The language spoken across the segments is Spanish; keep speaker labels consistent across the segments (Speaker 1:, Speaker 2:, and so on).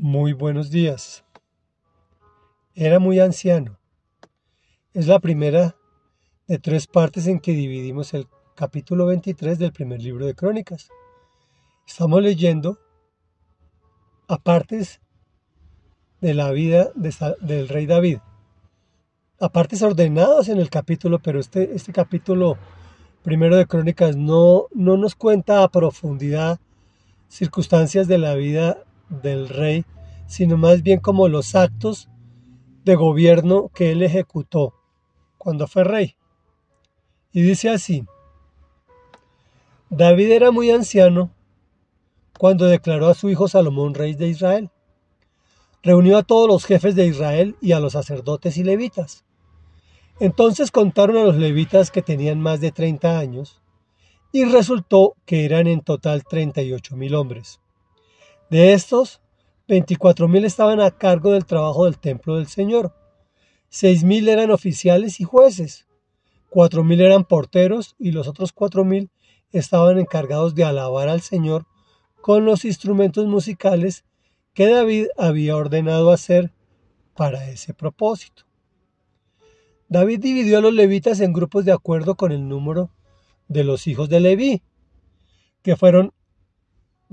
Speaker 1: Muy buenos días. Era muy anciano. Es la primera de tres partes en que dividimos el capítulo 23 del primer libro de Crónicas. Estamos leyendo apartes de la vida del rey David. Apartes ordenados en el capítulo, pero este, este capítulo primero de Crónicas no, no nos cuenta a profundidad circunstancias de la vida del rey, sino más bien como los actos de gobierno que él ejecutó cuando fue rey. Y dice así, David era muy anciano cuando declaró a su hijo Salomón rey de Israel. Reunió a todos los jefes de Israel y a los sacerdotes y levitas. Entonces contaron a los levitas que tenían más de 30 años y resultó que eran en total 38 mil hombres. De estos, 24.000 estaban a cargo del trabajo del templo del Señor, 6.000 eran oficiales y jueces, 4.000 eran porteros y los otros 4.000 estaban encargados de alabar al Señor con los instrumentos musicales que David había ordenado hacer para ese propósito. David dividió a los levitas en grupos de acuerdo con el número de los hijos de Leví, que fueron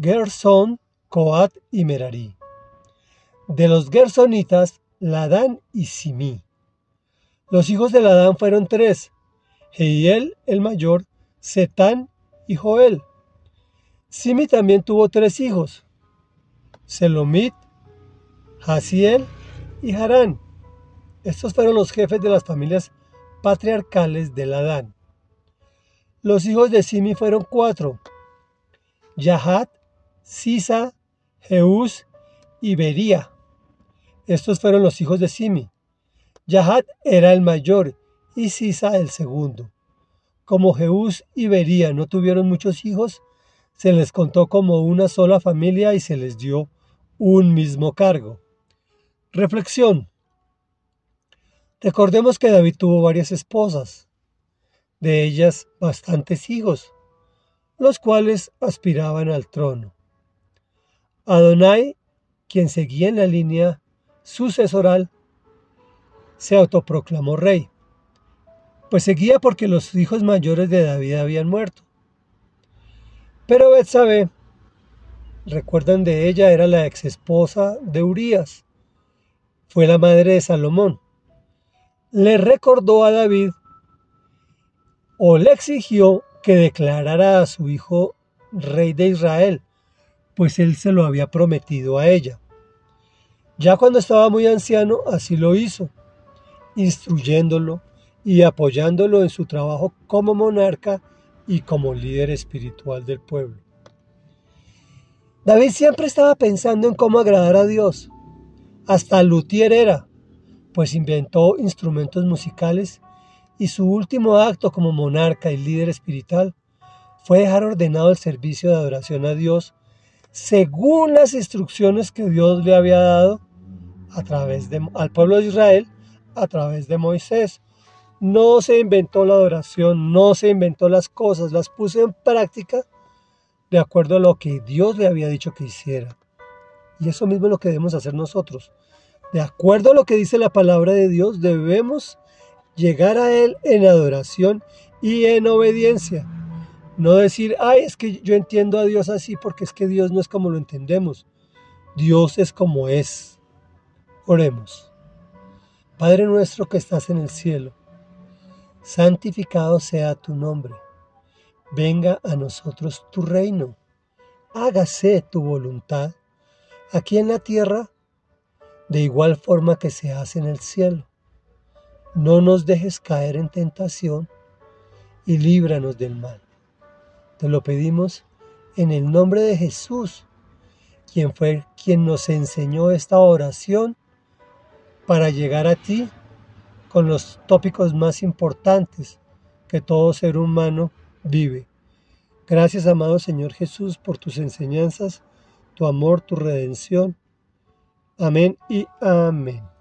Speaker 1: Gerson, Coat y Merari. De los Gersonitas, Ladán y Simí. Los hijos de Ladán fueron tres, Jehiel el mayor, Setán y Joel. Simi también tuvo tres hijos, Selomit, Hasiel y Harán. Estos fueron los jefes de las familias patriarcales de Ladán. Los hijos de Simi fueron cuatro, Yahat, Sisa, Jeús y Bería. Estos fueron los hijos de Simi. Yahat era el mayor y Sisa el segundo. Como Jeús y Bería no tuvieron muchos hijos, se les contó como una sola familia y se les dio un mismo cargo. Reflexión. Recordemos que David tuvo varias esposas, de ellas bastantes hijos, los cuales aspiraban al trono. Adonai, quien seguía en la línea sucesoral, se autoproclamó rey, pues seguía porque los hijos mayores de David habían muerto. Pero Betsabé, recuerdan de ella, era la ex esposa de Urías, fue la madre de Salomón. Le recordó a David o le exigió que declarara a su hijo rey de Israel, pues él se lo había prometido a ella. Ya cuando estaba muy anciano, así lo hizo, instruyéndolo y apoyándolo en su trabajo como monarca y como líder espiritual del pueblo. David siempre estaba pensando en cómo agradar a Dios. Hasta luthier era, pues inventó instrumentos musicales y su último acto como monarca y líder espiritual fue dejar ordenado el servicio de adoración a Dios según las instrucciones que Dios le había dado a través de, al pueblo de Israel a través de Moisés. No se inventó la adoración, no se inventó las cosas, las puso en práctica de acuerdo a lo que Dios le había dicho que hiciera. Y eso mismo es lo que debemos hacer nosotros. De acuerdo a lo que dice la palabra de Dios, debemos llegar a Él en adoración y en obediencia. No decir, ay, es que yo entiendo a Dios así porque es que Dios no es como lo entendemos. Dios es como es. Oremos. Padre nuestro que estás en el cielo, santificado sea tu nombre. Venga a nosotros tu reino. Hágase tu voluntad aquí en la tierra de igual forma que se hace en el cielo. No nos dejes caer en tentación y líbranos del mal. Te lo pedimos en el nombre de Jesús, quien fue quien nos enseñó esta oración para llegar a ti con los tópicos más importantes que todo ser humano vive. Gracias, amado Señor Jesús, por tus enseñanzas, tu amor, tu redención. Amén y amén.